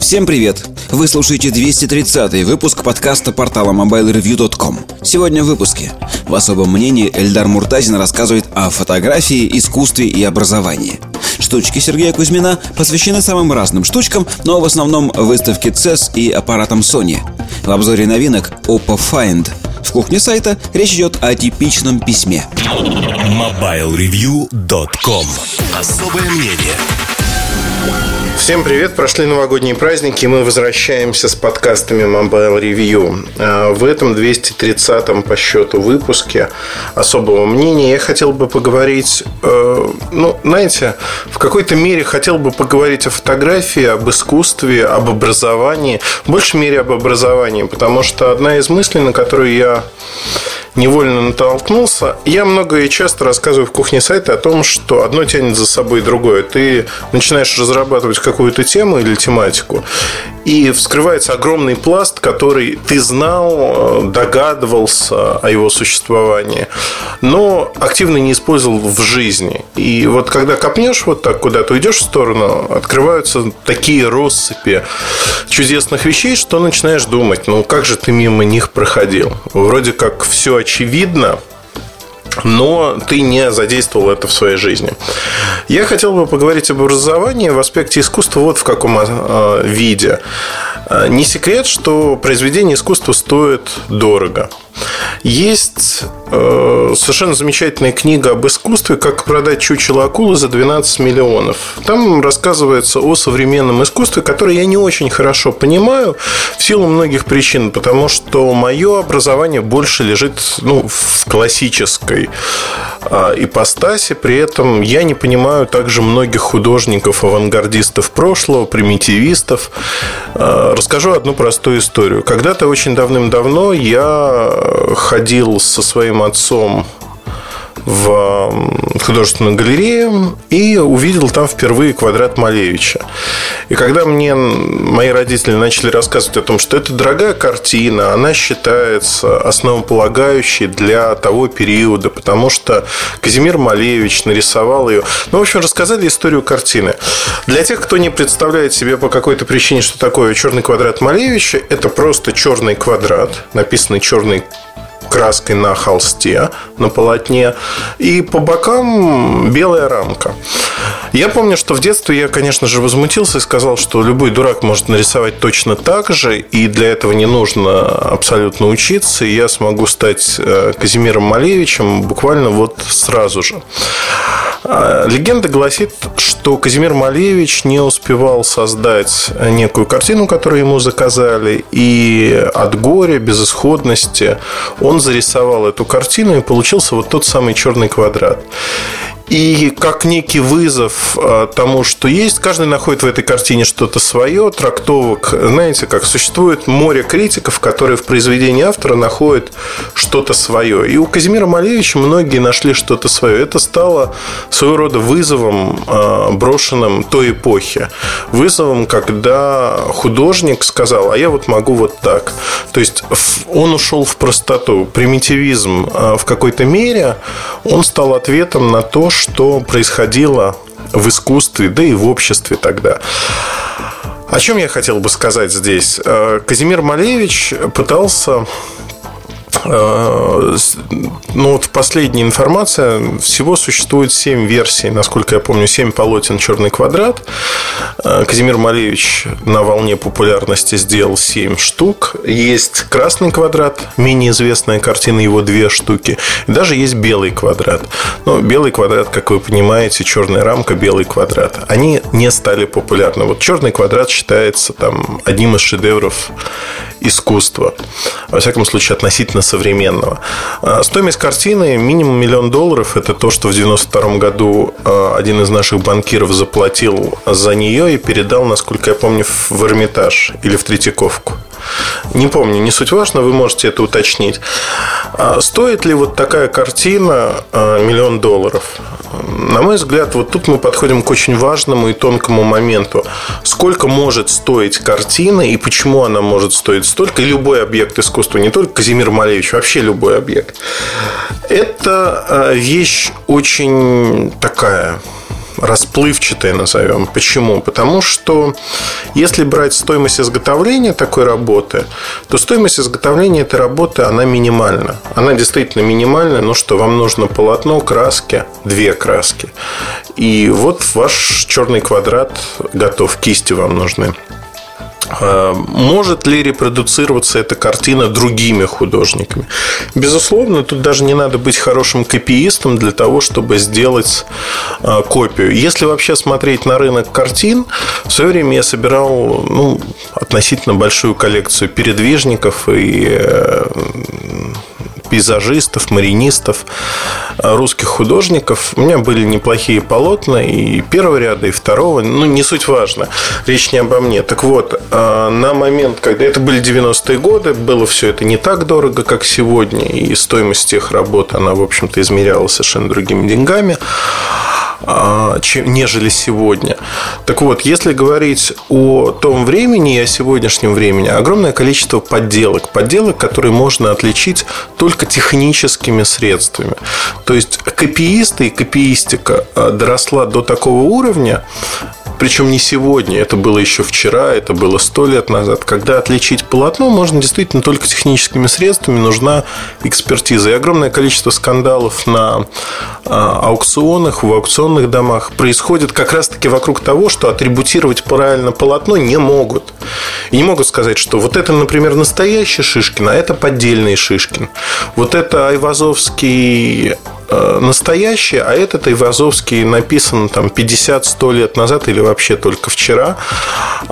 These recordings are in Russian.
Всем привет! Вы слушаете 230 выпуск подкаста портала MobileReview.com Сегодня в выпуске В особом мнении Эльдар Муртазин рассказывает о фотографии, искусстве и образовании Штучки Сергея Кузьмина посвящены самым разным штучкам, но в основном выставке CES и аппаратам Sony. В обзоре новинок Oppo Find – в кухне сайта речь идет о типичном письме. MobileReview.com Особое мнение Всем привет! Прошли новогодние праздники, мы возвращаемся с подкастами Mobile Review. А, в этом 230-м по счету выпуске особого мнения я хотел бы поговорить, э, ну, знаете, в какой-то мере хотел бы поговорить о фотографии, об искусстве, об образовании, в большей мере об образовании, потому что одна из мыслей, на которую я невольно натолкнулся. Я много и часто рассказываю в кухне сайта о том, что одно тянет за собой другое. Ты начинаешь разрабатывать какую-то тему или тематику, и вскрывается огромный пласт, который ты знал, догадывался о его существовании, но активно не использовал в жизни. И вот когда копнешь вот так куда-то, уйдешь в сторону, открываются такие россыпи чудесных вещей, что начинаешь думать, ну как же ты мимо них проходил? Вроде как все очевидно, но ты не задействовал это в своей жизни. Я хотел бы поговорить об образовании в аспекте искусства вот в каком э, виде. Э, не секрет, что произведение искусства стоит дорого. Есть э, совершенно замечательная книга об искусстве «Как продать чучело акулы за 12 миллионов». Там рассказывается о современном искусстве, которое я не очень хорошо понимаю в силу многих причин, потому что мое образование больше лежит ну, в классической э, ипостаси. При этом я не понимаю также многих художников, авангардистов прошлого, примитивистов. Э, расскажу одну простую историю. Когда-то очень давным-давно я ходил со своим отцом в художественную галерею и увидел там впервые квадрат Малевича. И когда мне мои родители начали рассказывать о том, что это дорогая картина, она считается основополагающей для того периода, потому что Казимир Малевич нарисовал ее. Ну, в общем, рассказали историю картины. Для тех, кто не представляет себе по какой-то причине, что такое черный квадрат Малевича, это просто черный квадрат, написанный черный краской на холсте, на полотне, и по бокам белая рамка. Я помню, что в детстве я, конечно же, возмутился и сказал, что любой дурак может нарисовать точно так же, и для этого не нужно абсолютно учиться, и я смогу стать э, Казимиром Малевичем буквально вот сразу же. А, легенда гласит, что Казимир Малевич не успевал создать некую картину, которую ему заказали, и от горя, безысходности он зарисовал эту картину, и получился вот тот самый черный квадрат. И как некий вызов а, тому, что есть, каждый находит в этой картине что-то свое, трактовок. Знаете, как существует море критиков, которые в произведении автора находят что-то свое. И у Казимира Малевича многие нашли что-то свое. Это стало своего рода вызовом, а, брошенным той эпохи. Вызовом, когда художник сказал, а я вот могу вот так. То есть он ушел в простоту. Примитивизм а, в какой-то мере, он стал ответом на то, что происходило в искусстве, да и в обществе тогда. О чем я хотел бы сказать здесь? Э, Казимир Малевич пытался ну, вот последняя информация. Всего существует 7 версий, насколько я помню, 7 полотен «Черный квадрат». Э, Казимир Малевич на волне популярности сделал 7 штук. Есть «Красный квадрат», менее известная картина, его две штуки. И даже есть «Белый квадрат». Но «Белый квадрат», как вы понимаете, черная рамка, «Белый квадрат». Они не стали популярны. Вот «Черный квадрат» считается там одним из шедевров искусства. Во всяком случае, относительно современного. А, стоимость картины минимум миллион долларов. Это то, что в 92 году а, один из наших банкиров заплатил за нее и передал, насколько я помню, в Эрмитаж или в Третьяковку. Не помню, не суть важно, вы можете это уточнить. А стоит ли вот такая картина миллион долларов? На мой взгляд, вот тут мы подходим к очень важному и тонкому моменту. Сколько может стоить картина и почему она может стоить столько, и любой объект искусства, не только Казимир Малевич, вообще любой объект. Это э, вещь очень такая расплывчатое назовем. Почему? Потому что если брать стоимость изготовления такой работы, то стоимость изготовления этой работы, она минимальна. Она действительно минимальна, но что вам нужно полотно, краски, две краски. И вот ваш черный квадрат готов, кисти вам нужны. А, может ли репродуцироваться эта картина другими художниками? Безусловно, тут даже не надо быть хорошим копиистом для того, чтобы сделать а, копию. Если вообще смотреть на рынок картин, в свое время я собирал ну, относительно большую коллекцию передвижников и э, пейзажистов, маринистов, э, русских художников. У меня были неплохие полотна и первого ряда, и второго. Ну, не суть важно. Речь не обо мне. Так вот, э, на момент, когда это были 90-е годы, было все это не так дорого, как сегодня. И стоимость тех работ, она, в общем-то, измерялась совершенно другими деньгами. А, чем, нежели сегодня. Так вот, если говорить о том времени и о сегодняшнем времени, огромное количество подделок. Подделок, которые можно отличить только техническими средствами. То есть копиисты и копиистика а, доросла до такого уровня, причем не сегодня, это было еще вчера, это было сто лет назад. Когда отличить полотно можно действительно только техническими средствами, нужна экспертиза. И огромное количество скандалов на а, аукционах, в аукционных домах происходит как раз-таки вокруг того, что атрибутировать правильно полотно не могут. И не могут сказать, что вот это, например, настоящий Шишкин, а это поддельный Шишкин. Вот это Айвазовский Э, настоящий, а этот Айвазовский написан там 50-100 лет назад или вообще только вчера.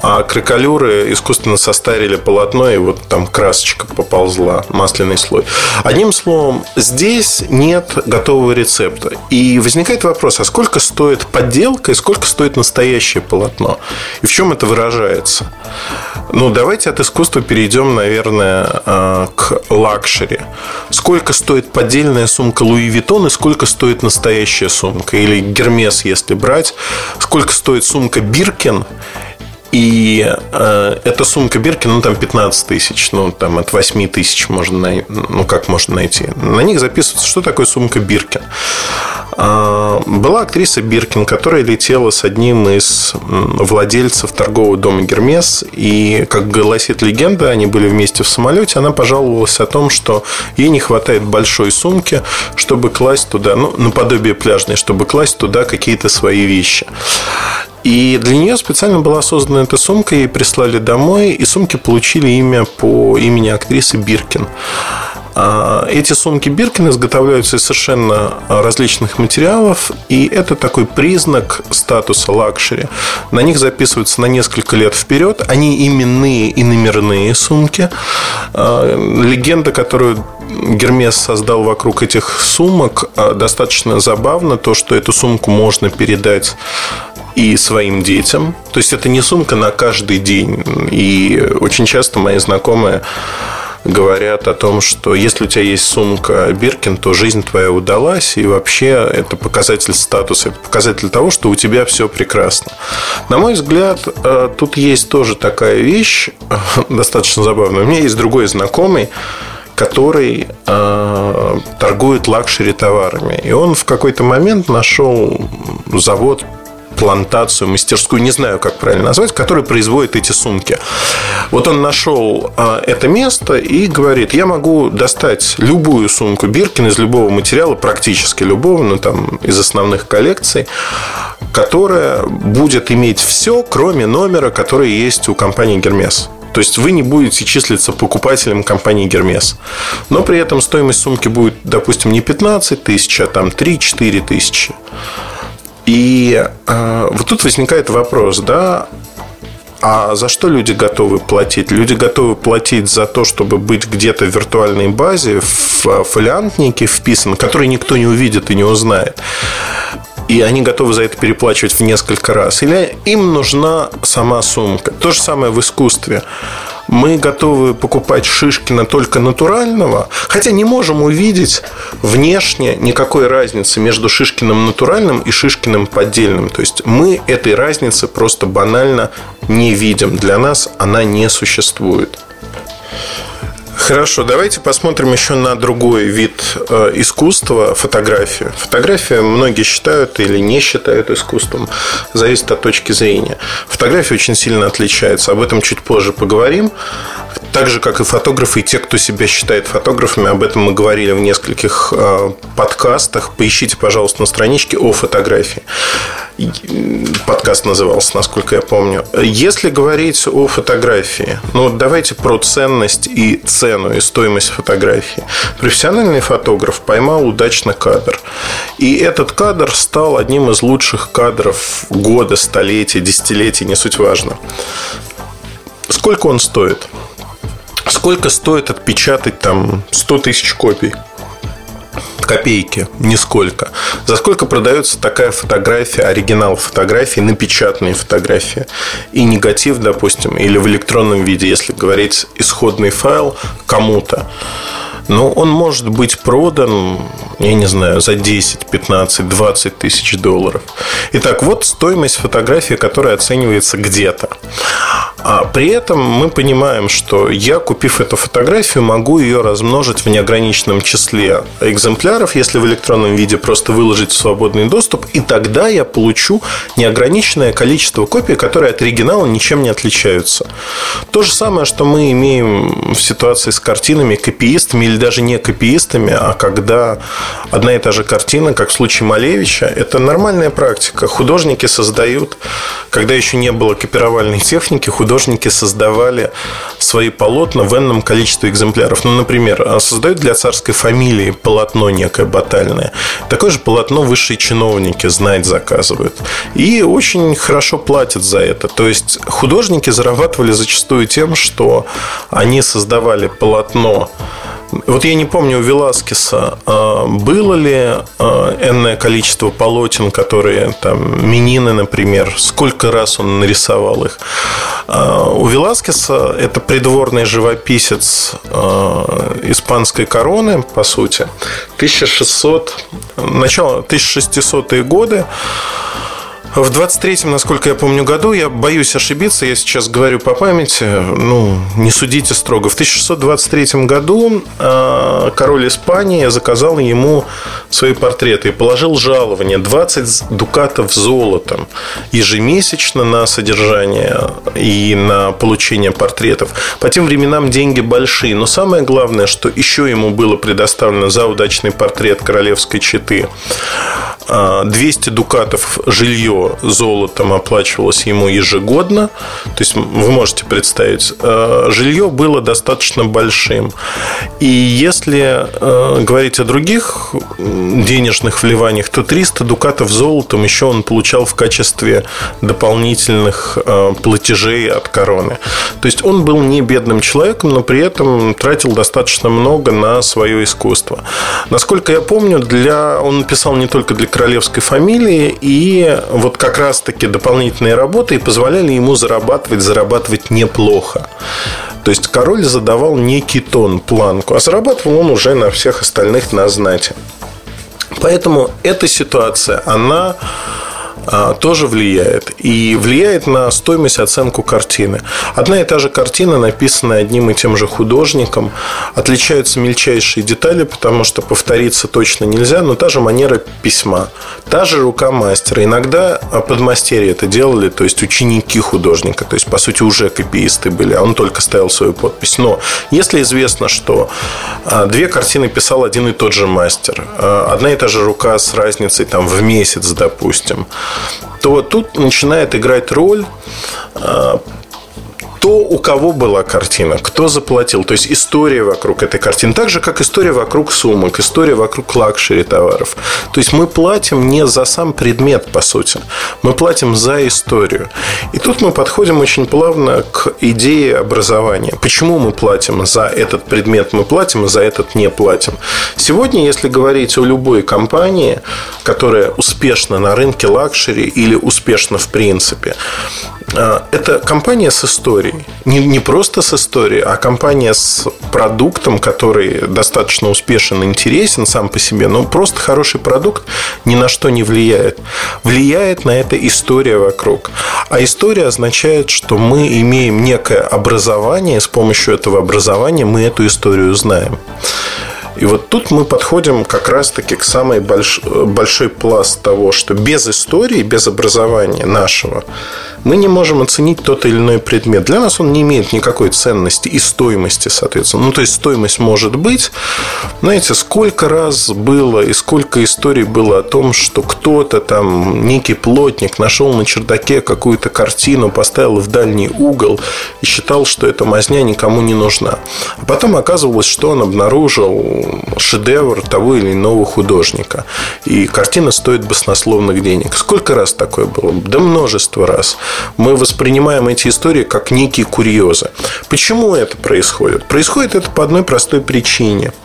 А кракалюры искусственно состарили полотно, и вот там красочка поползла, масляный слой. Одним словом, здесь нет готового рецепта. И возникает вопрос, а сколько стоит подделка и сколько стоит настоящее полотно? И в чем это выражается? Ну, давайте от искусства перейдем, наверное, э, к luxury. Сколько стоит поддельная сумка Louis Vuitton и сколько стоит настоящая сумка? Или Гермес, если брать. Сколько стоит сумка Биркин и э, эта сумка Биркин, ну, там 15 тысяч, ну, там от 8 тысяч можно, найти, ну, как можно найти. На них записывается, что такое сумка Биркин. Э, была актриса Биркин, которая летела с одним из владельцев торгового дома Гермес, и, как гласит легенда, они были вместе в самолете, она пожаловалась о том, что ей не хватает большой сумки, чтобы класть туда, ну, наподобие пляжной, чтобы класть туда какие-то свои вещи. И для нее специально была создана эта сумка, ей прислали домой, и сумки получили имя по имени актрисы Биркин. А, эти сумки Биркин изготовляются из совершенно различных материалов, и это такой признак статуса luxury. На них записываются на несколько лет вперед. Они именные и номерные сумки. А, легенда, которую Гермес создал вокруг этих сумок, а, достаточно забавно. То, что эту сумку можно передать и своим детям. То есть это не сумка на каждый день. И очень часто мои знакомые говорят о том, что если у тебя есть сумка Биркин, то жизнь твоя удалась, и вообще это показатель статуса, это показатель того, что у тебя все прекрасно. На мой взгляд, э, тут есть тоже такая вещь, достаточно забавная. У меня есть другой знакомый, который э, торгует luxury товарами. И он в какой-то момент нашел завод плантацию, мастерскую, не знаю, как правильно назвать, который производит эти сумки. Вот он нашел а, это место и говорит, я могу достать любую сумку Биркин из любого материала, практически любого, ну там из основных коллекций, которая будет иметь все, кроме номера, который есть у компании Гермес. То есть вы не будете числиться покупателем компании Гермес. Но при этом стоимость сумки будет, допустим, не 15 тысяч, а там 3-4 тысячи. И э, вот тут возникает вопрос, да, а за что люди готовы платить? Люди готовы платить за то, чтобы быть где-то в виртуальной базе, в фолиантнике вписан, который никто не увидит и не узнает. И они готовы за это переплачивать в несколько раз. Или им нужна сама сумка. То же самое в искусстве. Мы готовы покупать Шишкина только натурального, хотя не можем увидеть внешне никакой разницы между Шишкиным натуральным и Шишкиным поддельным. То есть мы этой разницы просто банально не видим. Для нас она не существует. Хорошо, давайте посмотрим еще на другой вид э, искусства фотографию. Фотография многие считают или не считают искусством, зависит от точки зрения. Фотография очень сильно отличается, об этом чуть позже поговорим. Так же, как и фотографы, и те, кто себя считает фотографами, об этом мы говорили в нескольких э, подкастах. Поищите, пожалуйста, на страничке о фотографии. Подкаст назывался, насколько я помню. Если говорить о фотографии, ну давайте про ценность и цену, и стоимость фотографии. Профессиональный фотограф поймал удачно кадр. И этот кадр стал одним из лучших кадров года, столетия, десятилетия, не суть важно. Сколько он стоит? Сколько стоит отпечатать там 100 тысяч копий? копейки, нисколько. За сколько продается такая фотография, оригинал фотографии, напечатанные фотографии и негатив, допустим, или в электронном виде, если говорить исходный файл кому-то. Но он может быть продан, я не знаю, за 10, 15, 20 тысяч долларов. Итак, вот стоимость фотографии, которая оценивается где-то. А при этом мы понимаем, что я, купив эту фотографию, могу ее размножить в неограниченном числе экземпляров, если в электронном виде просто выложить в свободный доступ, и тогда я получу неограниченное количество копий, которые от оригинала ничем не отличаются. То же самое, что мы имеем в ситуации с картинами, копиистами или даже не копиистами, а когда одна и та же картина, как в случае Малевича, это нормальная практика. Художники создают, когда еще не было копировальной техники, художники создавали свои полотна в энном количестве экземпляров. Ну, например, создают для царской фамилии полотно некое батальное. Такое же полотно высшие чиновники знать заказывают. И очень хорошо платят за это. То есть художники зарабатывали зачастую тем, что они создавали полотно вот я не помню у Веласкеса, а, было ли а, энное количество полотен, которые там, Минины, например, сколько раз он нарисовал их. А, у Веласкеса это придворный живописец испанской короны, по сути, 1600, начало 1600-е годы. В 23-м, насколько я помню, году, я боюсь ошибиться, я сейчас говорю по памяти, ну, не судите строго. В 1623 году э, король Испании заказал ему свои портреты и положил жалование 20 дукатов золотом ежемесячно на содержание и на получение портретов. По тем временам деньги большие, но самое главное, что еще ему было предоставлено за удачный портрет королевской четы 200 дукатов жилье золотом оплачивалось ему ежегодно. То есть вы можете представить, э, жилье было достаточно большим. И если э, говорить о других денежных вливаниях, то 300 дукатов золотом еще он получал в качестве дополнительных э, платежей от короны. То есть он был не бедным человеком, но при этом тратил достаточно много на свое искусство. Насколько я помню, для... он писал не только для королевской фамилии, и вот как раз-таки дополнительные работы и позволяли ему зарабатывать, зарабатывать неплохо. То есть король задавал некий тон, планку, а зарабатывал он уже на всех остальных на знате. Поэтому эта ситуация, она тоже влияет. И влияет на стоимость оценку картины. Одна и та же картина, написанная одним и тем же художником, отличаются мельчайшие детали, потому что повториться точно нельзя, но та же манера письма, та же рука мастера. Иногда подмастерье это делали, то есть ученики художника, то есть, по сути, уже копиисты были, а он только ставил свою подпись. Но если известно, что а, две картины писал один и тот же мастер, а, одна и та же рука с разницей там, в месяц, допустим, то тут начинает играть роль а, то, у кого была картина, кто заплатил. То есть история вокруг этой картины. Так же, как история вокруг сумок, история вокруг luxury товаров. То есть мы платим не за сам предмет, по сути. Мы платим за историю. И тут мы подходим очень плавно к идее образования. Почему мы платим за этот предмет, мы платим, и за этот не платим. Сегодня, если говорить о любой компании, которая успешна на рынке luxury или успешна в принципе, а, это компания с историей. Не, не просто с историей, а компания с продуктом, который достаточно успешен, интересен сам по себе, но просто хороший продукт ни на что не влияет. Влияет на это история вокруг. А история означает, что мы имеем некое образование, с помощью этого образования мы эту историю знаем. И вот тут мы подходим как раз-таки к самой больш... большой пласт того, что без истории, без образования нашего, мы не можем оценить тот или иной предмет. Для нас он не имеет никакой ценности и стоимости, соответственно. Ну, то есть, стоимость может быть. Знаете, сколько раз было и сколько историй было о том, что кто-то там, некий плотник, нашел на чердаке какую-то картину, поставил в дальний угол и считал, что эта мазня никому не нужна. А потом оказывалось, что он обнаружил шедевр того или иного художника. И картина стоит баснословных денег. Сколько раз такое было? Да множество раз мы воспринимаем эти истории как некие курьезы. Почему это происходит? Происходит это по одной простой причине –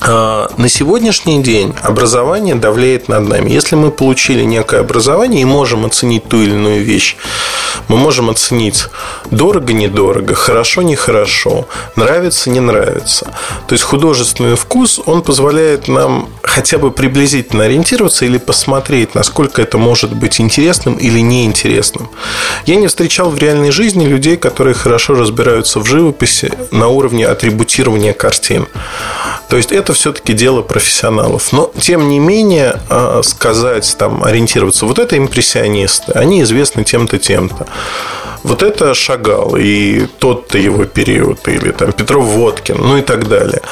на сегодняшний день образование давляет над нами. Если мы получили некое образование и можем оценить ту или иную вещь, мы можем оценить дорого-недорого, хорошо-нехорошо, нравится-не нравится. То есть художественный вкус, он позволяет нам хотя бы приблизительно ориентироваться или посмотреть, насколько это может быть интересным или неинтересным. Я не встречал в реальной жизни людей, которые хорошо разбираются в живописи на уровне атрибутирования картин. То есть это все-таки дело профессионалов. Но, тем не менее, а, сказать, там, ориентироваться, вот это импрессионисты, они известны тем-то, тем-то. Вот это Шагал и тот-то его период, или там Петров Водкин, ну и так далее.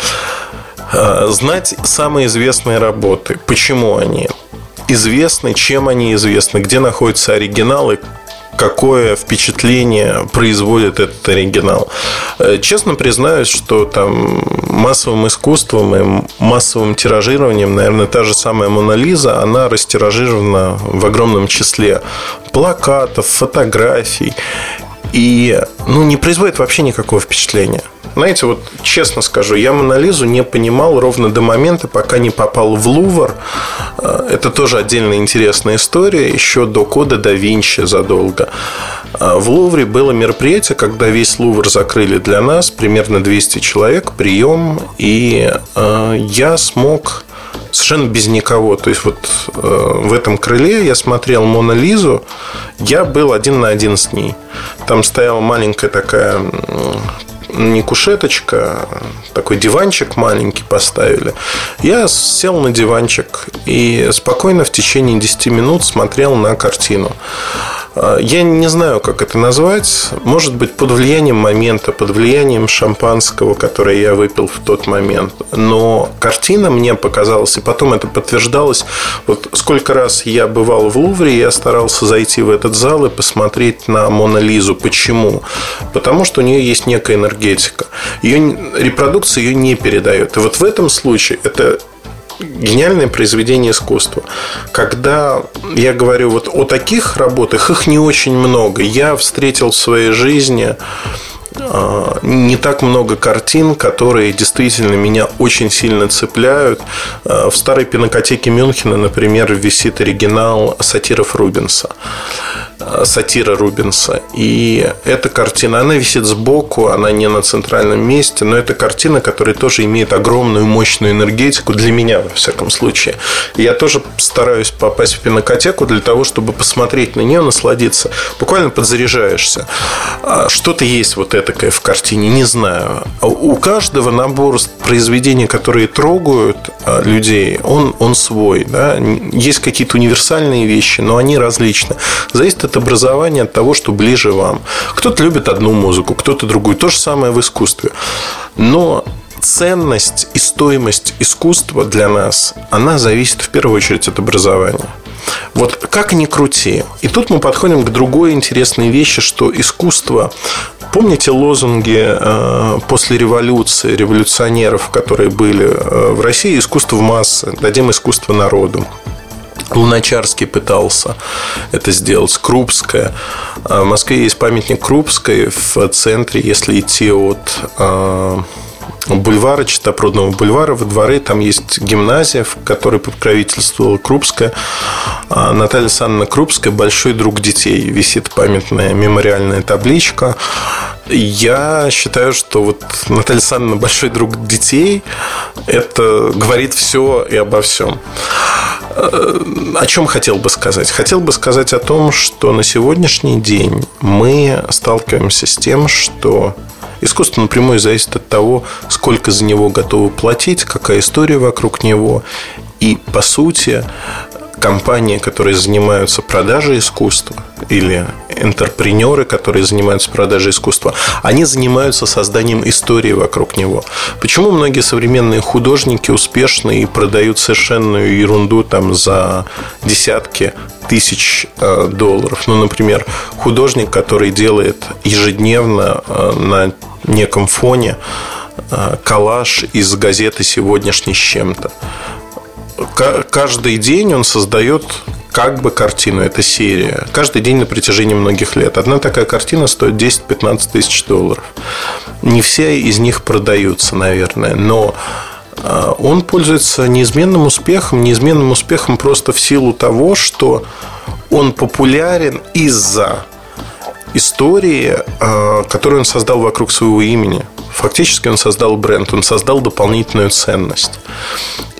А, знать самые известные работы, почему они известны, чем они известны, где находятся оригиналы, какое впечатление производит этот оригинал. Э, честно признаюсь, что там массовым искусством и массовым тиражированием, наверное, та же самая Мона Лиза, она растиражирована в огромном числе плакатов, фотографий и ну, не производит вообще никакого впечатления. Знаете, вот честно скажу, я Монолизу не понимал ровно до момента, пока не попал в Лувр. Э, это тоже отдельно интересная история, еще до кода да Винчи задолго. Э, в Лувре было мероприятие, когда весь Лувр закрыли для нас, примерно 200 человек, прием, и э, я смог совершенно без никого. То есть вот э, в этом крыле я смотрел Мона Лизу, я был один на один с ней. Там стояла маленькая такая не кушеточка, а такой диванчик маленький поставили. Я сел на диванчик и спокойно в течение 10 минут смотрел на картину. А, я не знаю, как это назвать. Может быть, под влиянием момента, под влиянием шампанского, которое я выпил в тот момент. Но картина мне показалась, и потом это подтверждалось. Вот сколько раз я бывал в Лувре, я старался зайти в этот зал и посмотреть на Мона Лизу. Почему? Потому что у нее есть некая энергетика. Ее репродукция ее не передает. И вот в этом случае это гениальное произведение искусства. Когда я говорю вот о таких работах, их не очень много. Я встретил в своей жизни а, не так много картин, которые действительно меня очень сильно цепляют. А, в старой пинокотеке Мюнхена, например, висит оригинал сатиров Рубенса. Сатира Рубинса. И эта картина, она висит сбоку, она не на центральном месте, но это картина, которая тоже имеет огромную мощную энергетику для меня, во всяком случае. Я тоже стараюсь попасть в пинокотеку для того, чтобы посмотреть на нее, насладиться. Буквально подзаряжаешься. А что-то есть вот этакое в картине, не знаю. У каждого набор произведений, которые трогают а, людей, он, он свой. Да? Есть какие-то универсальные вещи, но они различны. Зависит от от образования, от того, что ближе вам. Кто-то любит одну музыку, кто-то другую. То же самое в искусстве. Но ценность и стоимость искусства для нас, она зависит в первую очередь от образования. Вот как ни крути. И тут мы подходим к другой интересной вещи, что искусство... Помните лозунги э, после революции, революционеров, которые были э, в России? Искусство в массы, дадим искусство народу. Луначарский пытался это сделать, Крупская. А в Москве есть памятник Крупской в центре, если идти от а, бульвара, Чистопрудного бульвара, во дворы там есть гимназия, в которой покровительствовала Крупская. А Наталья Александровна Крупская – большой друг детей. Висит памятная мемориальная табличка. Я считаю, что вот Наталья Александровна большой друг детей. Это говорит все и обо всем. Э, о чем хотел бы сказать? Хотел бы сказать о том, что на сегодняшний день мы сталкиваемся с тем, что искусство напрямую зависит от того, сколько за него готовы платить, какая история вокруг него. И, по сути, компании, которые занимаются продажей искусства, или интерпренеры, которые занимаются продажей искусства, они занимаются созданием истории вокруг него. Почему многие современные художники успешны и продают совершенную ерунду там за десятки тысяч э, долларов? Ну, например, художник, который делает ежедневно э, на неком фоне э, коллаж из газеты «Сегодняшний с чем-то» каждый день он создает как бы картину, это серия. Каждый день на протяжении многих лет. Одна такая картина стоит 10-15 тысяч долларов. Не все из них продаются, наверное, но а, он пользуется неизменным успехом, неизменным успехом просто в силу того, что он популярен из-за истории, а, которую он создал вокруг своего имени. Фактически он создал бренд, он создал дополнительную ценность.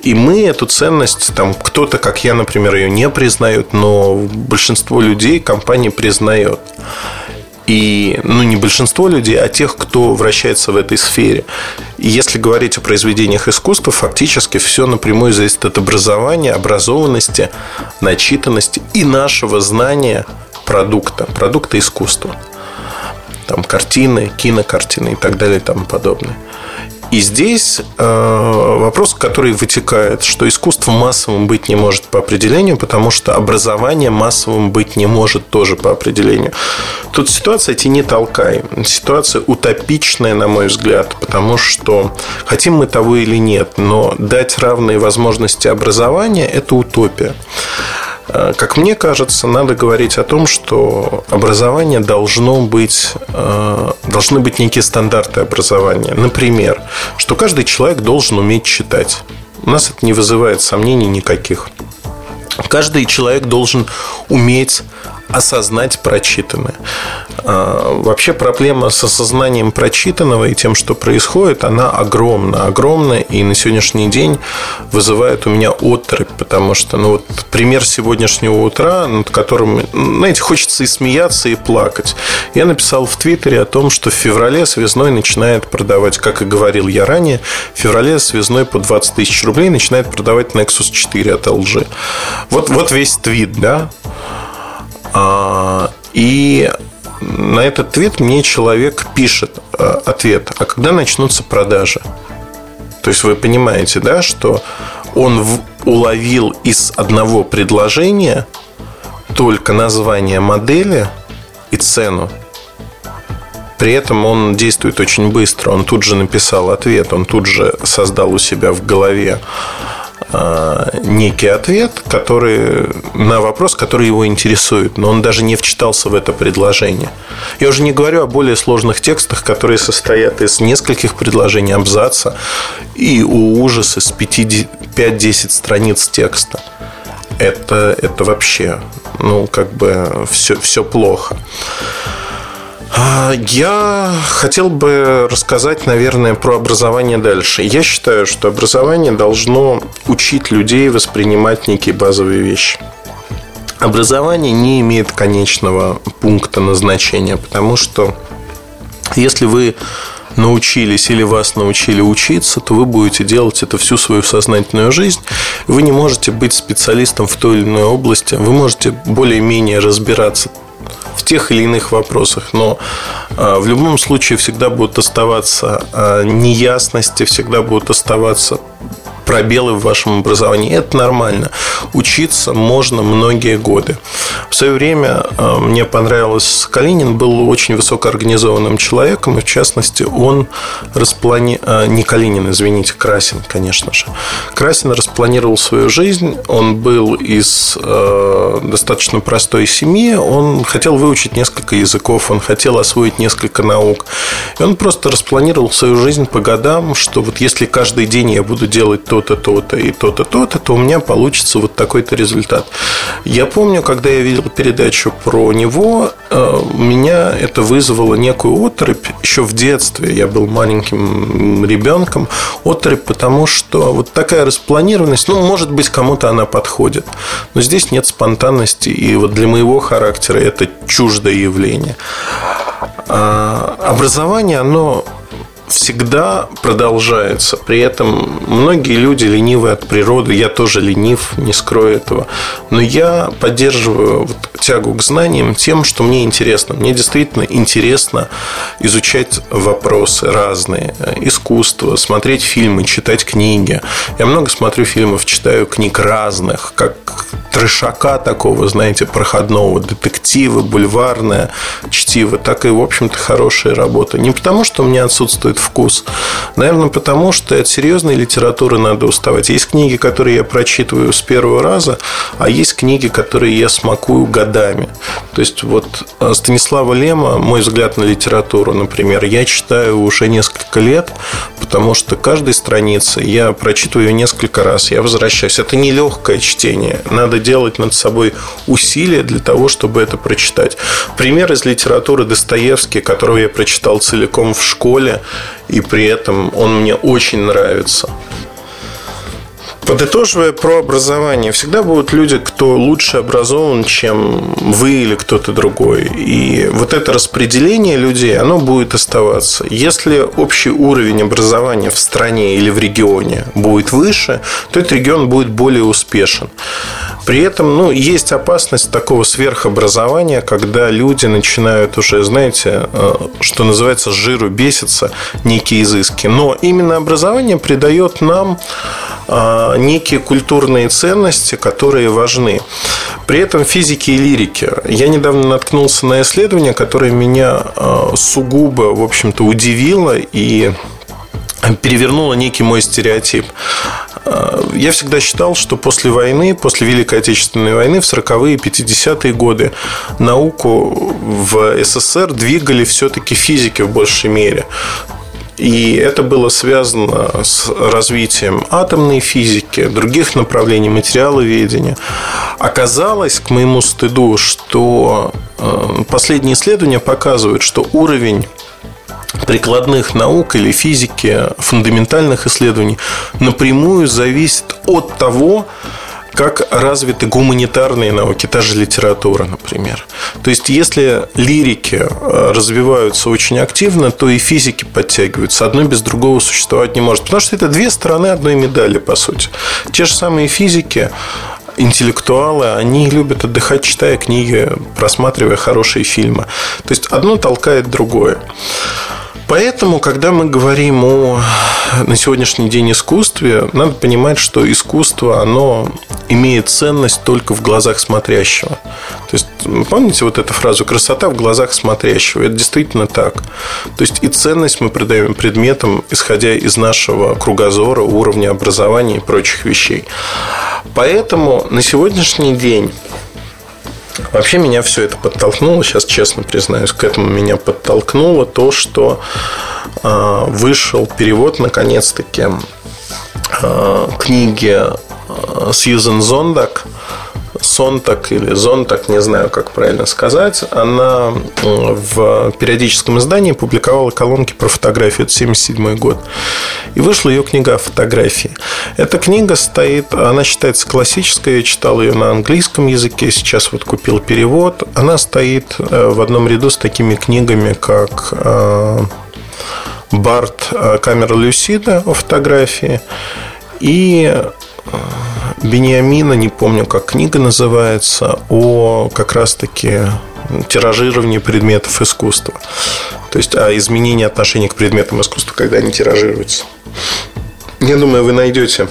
И мы эту ценность, там кто-то, как я, например, ее не признают, но большинство людей компании признает. И, ну, не большинство людей, а тех, кто вращается в этой сфере. И если говорить о произведениях искусства, фактически все напрямую зависит от образования, образованности, начитанности и нашего знания продукта, продукта искусства. Там картины, кинокартины и так далее и тому подобное. И здесь э, вопрос, который вытекает, что искусство массовым быть не может по определению, потому что образование массовым быть не может тоже по определению. Тут ситуация не толкай. Ситуация утопичная, на мой взгляд, потому что хотим мы того или нет, но дать равные возможности образования – это утопия. Э, как мне кажется, надо говорить о том, что образование должно быть, э, должны быть некие стандарты образования. Например, что каждый человек должен уметь читать. У нас это не вызывает сомнений никаких. Каждый человек должен уметь осознать прочитанное. А, вообще проблема с осознанием прочитанного и тем, что происходит, она огромна, огромна и на сегодняшний день вызывает у меня отрыв, потому что, ну вот пример сегодняшнего утра, над которым, знаете, хочется и смеяться, и плакать. Я написал в Твиттере о том, что в феврале связной начинает продавать, как и говорил я ранее, в феврале связной по 20 тысяч рублей начинает продавать Nexus 4 от LG. Вот, вот весь твит, да? А, и на этот твит мне человек пишет э, ответ, а когда начнутся продажи? То есть вы понимаете, да, что он уловил из одного предложения только название модели и цену. При этом он действует очень быстро. Он тут же написал ответ, он тут же создал у себя в голове некий ответ, который на вопрос, который его интересует, но он даже не вчитался в это предложение. Я уже не говорю о более сложных текстах, которые состоят из нескольких предложений абзаца и у ужаса с 5-10 страниц текста. Это, это вообще, ну, как бы все, все плохо. А, я хотел бы рассказать, наверное, про образование дальше. Я считаю, что образование должно учить людей воспринимать некие базовые вещи. Образование не имеет конечного пункта назначения, потому что если вы научились или вас научили учиться, то вы будете делать это всю свою сознательную жизнь. Вы не можете быть специалистом в той или иной области. Вы можете более-менее разбираться в тех или иных вопросах. Но а, в любом случае всегда будут оставаться а, неясности, всегда будут оставаться пробелы в вашем образовании. Это нормально. Учиться можно многие годы. В свое время э, мне понравилось, Калинин был очень высокоорганизованным человеком, и в частности он расплани... Э, не Калинин, извините, Красин, конечно же. Красин распланировал свою жизнь, он был из э, достаточно простой семьи, он хотел выучить несколько языков, он хотел освоить несколько наук. И он просто распланировал свою жизнь по годам, что вот если каждый день я буду делать то-то, то-то и то-то, то-то, то у меня получится вот такой-то результат. Я помню, когда я видел передачу про него, э, меня это вызвало некую отрыбь еще в детстве. Я был маленьким ребенком. Отрыбь, потому что вот такая распланированность, ну, может быть, кому-то она подходит. Но здесь нет спонтанности. И вот для моего характера это чуждое явление. А образование, оно всегда продолжается. При этом многие люди ленивы от природы. Я тоже ленив, не скрою этого. Но я поддерживаю вот тягу к знаниям тем, что мне интересно. Мне действительно интересно изучать вопросы разные. Искусство, смотреть фильмы, читать книги. Я много смотрю фильмов, читаю книг разных, как трешака такого, знаете, проходного, детектива, бульварное чтиво, так и, в общем-то, хорошая работа. Не потому, что у меня отсутствует вкус. Наверное, потому что от серьезной литературы надо уставать. Есть книги, которые я прочитываю с первого раза, а есть книги, которые я смакую годами. То есть, вот э, Станислава Лема, мой взгляд на литературу, например, я читаю уже несколько лет, потому что каждой страницы я прочитываю ее несколько раз, я возвращаюсь. Это не легкое чтение. Надо делать над собой усилия для того, чтобы это прочитать. Пример из литературы Достоевский, которого я прочитал целиком в школе, и при этом он мне очень нравится. Подытоживая про образование, всегда будут люди, кто лучше образован, чем вы или кто-то другой. И вот это распределение людей, оно будет оставаться. Если общий уровень образования в стране или в регионе будет выше, то этот регион будет более успешен. При этом ну, есть опасность такого сверхобразования, когда люди начинают уже, знаете, э, что называется, жиру беситься, некие изыски. Но именно образование придает нам э, некие культурные ценности, которые важны. При этом физики и лирики. Я недавно наткнулся на исследование, которое меня э, сугубо, в общем-то, удивило и перевернуло некий мой стереотип. Я всегда считал, что после войны, после Великой Отечественной войны, в 40-е, 50-е годы науку в СССР двигали все-таки физики в большей мере. И это было связано с развитием атомной физики, других направлений материаловедения. Оказалось, к моему стыду, что э, последние исследования показывают, что уровень прикладных наук или физики, фундаментальных исследований напрямую зависит от того, как развиты гуманитарные науки, та же литература, например. То есть, если лирики э, развиваются очень активно, то и физики подтягиваются. Одно без другого существовать не может. Потому что это две стороны одной медали, по сути. Те же самые физики, интеллектуалы, они любят отдыхать, читая книги, просматривая хорошие фильмы. То есть, одно толкает другое. Поэтому, когда мы говорим о на сегодняшний день искусстве, надо понимать, что искусство, оно имеет ценность только в глазах смотрящего. То есть, помните вот эту фразу «красота в глазах смотрящего»? Это действительно так. То есть, и ценность мы придаем предметам, исходя из нашего кругозора, уровня образования и прочих вещей. Поэтому на сегодняшний день Вообще меня все это подтолкнуло, сейчас честно признаюсь, к этому меня подтолкнуло то, что э, вышел перевод наконец-таки э, книги э, Сьюзен Зондак Сонтак или Зонтак, не знаю, как правильно сказать, она в периодическом издании публиковала колонки про фотографию. Это 77 год. И вышла ее книга о фотографии. Эта книга стоит, она считается классической. Я читал ее на английском языке, сейчас вот купил перевод. Она стоит э, в одном ряду с такими книгами, как э, Барт э, Камера Люсида о фотографии и Бениамина, не помню, как книга называется, о как раз-таки тиражировании предметов искусства. То есть о изменении отношения к предметам искусства, когда они тиражируются. Я думаю, вы найдете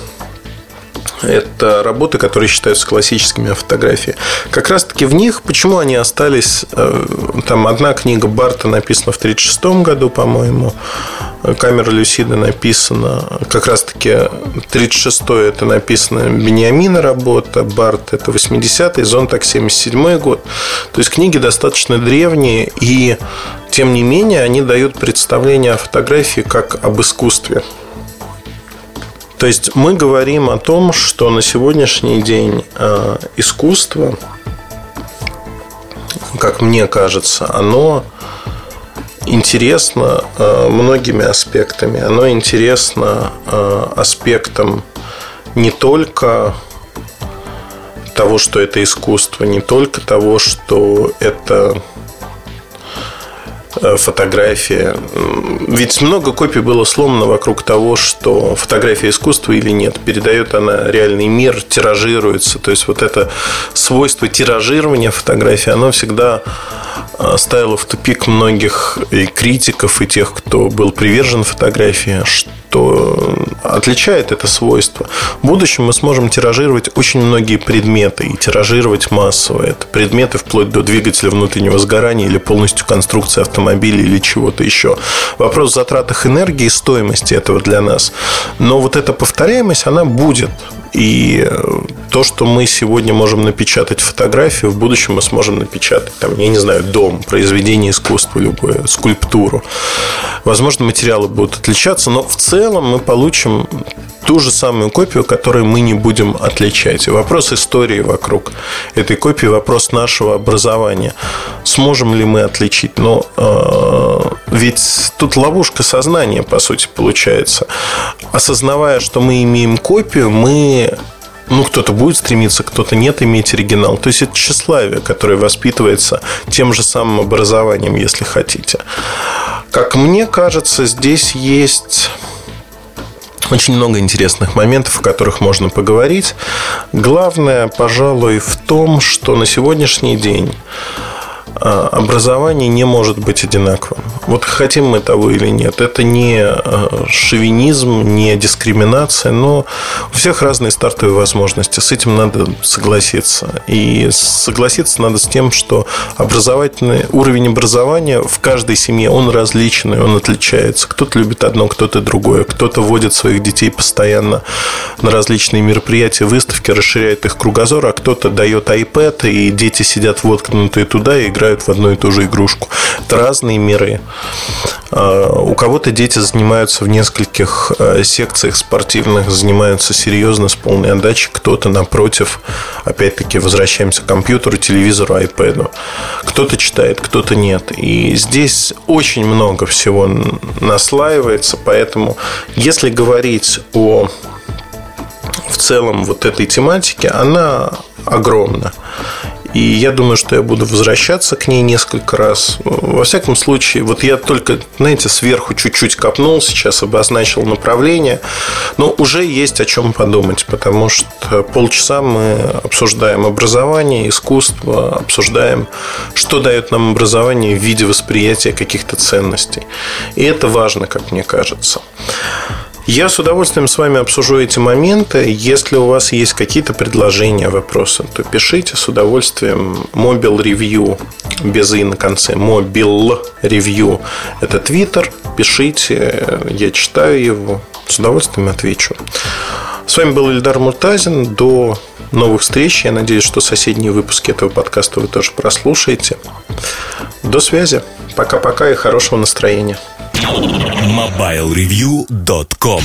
это работы, которые считаются классическими фотографии. Как раз-таки в них, почему они остались... Э, там одна книга Барта написана в 1936 году, по-моему. Камера Люсида написана... Как раз-таки 36 это написано Бениамина работа, Барт это 80-й, Зонтак 77 год. То есть книги достаточно древние и тем не менее, они дают представление о фотографии как об искусстве. То есть мы говорим о том, что на сегодняшний день э, искусство, как мне кажется, оно интересно э, многими аспектами. Оно интересно э, аспектом не только того, что это искусство, не только того, что это фотография. Ведь много копий было сломано вокруг того, что фотография искусства или нет. Передает она реальный мир, тиражируется. То есть вот это свойство тиражирования фотографии, оно всегда э, ставило в тупик многих и критиков, и тех, кто был привержен фотографии, что отличает это свойство. В будущем мы сможем тиражировать очень многие предметы и тиражировать массово. Это предметы вплоть до двигателя внутреннего сгорания или полностью конструкции автомобиля или чего-то еще. Вопрос в затратах энергии и стоимости этого для нас. Но вот эта повторяемость, она будет. И э, то, что мы сегодня можем напечатать фотографию, в будущем мы сможем напечатать, там, я не знаю, дом, произведение искусства любое, скульптуру. Возможно, материалы будут отличаться, но в целом мы получим ту же самую копию, которую мы не будем отличать. И вопрос истории вокруг этой копии, вопрос нашего образования. Сможем ли мы отличить? Но э, ведь тут ловушка сознания, по сути, получается. Осознавая, что мы имеем копию, мы ну, кто-то будет стремиться, кто-то нет иметь оригинал. То есть это тщеславие, которое воспитывается тем же самым образованием, если хотите. Как мне кажется, здесь есть очень много интересных моментов, о которых можно поговорить. Главное, пожалуй, в том, что на сегодняшний день образование не может быть одинаковым. Вот хотим мы того или нет. Это не а, шовинизм, не дискриминация, но у всех разные стартовые возможности. С этим надо согласиться. И согласиться надо с тем, что образовательный уровень образования в каждой семье, он различный, он отличается. Кто-то любит одно, кто-то другое. Кто-то водит своих детей постоянно на различные мероприятия, выставки, расширяет их кругозор, а кто-то дает iPad, и дети сидят воткнутые туда и играют играют в одну и ту же игрушку. Это разные миры. А, у кого-то дети занимаются в нескольких а, секциях спортивных, занимаются серьезно, с полной отдачей. Кто-то, напротив, опять-таки, возвращаемся к компьютеру, телевизору, iPad. Кто-то читает, кто-то нет. И здесь очень много всего наслаивается, поэтому если говорить о в целом вот этой тематике, она огромна. И я думаю, что я буду возвращаться к ней несколько раз. Во всяком случае, вот я только, знаете, сверху чуть-чуть копнул, сейчас обозначил направление, но уже есть о чем подумать, потому что полчаса мы обсуждаем образование, искусство, обсуждаем, что дает нам образование в виде восприятия каких-то ценностей. И это важно, как мне кажется. Я с удовольствием с вами обсужу эти моменты. Если у вас есть какие-то предложения, вопросы, то пишите с удовольствием. Mobile Review без «и» на конце. Mobile Review – это Twitter. Пишите, я читаю его. С удовольствием отвечу. С вами был Ильдар Муртазин. До новых встреч. Я надеюсь, что соседние выпуски этого подкаста вы тоже прослушаете. До связи. Пока-пока и хорошего настроения. MobileReview.com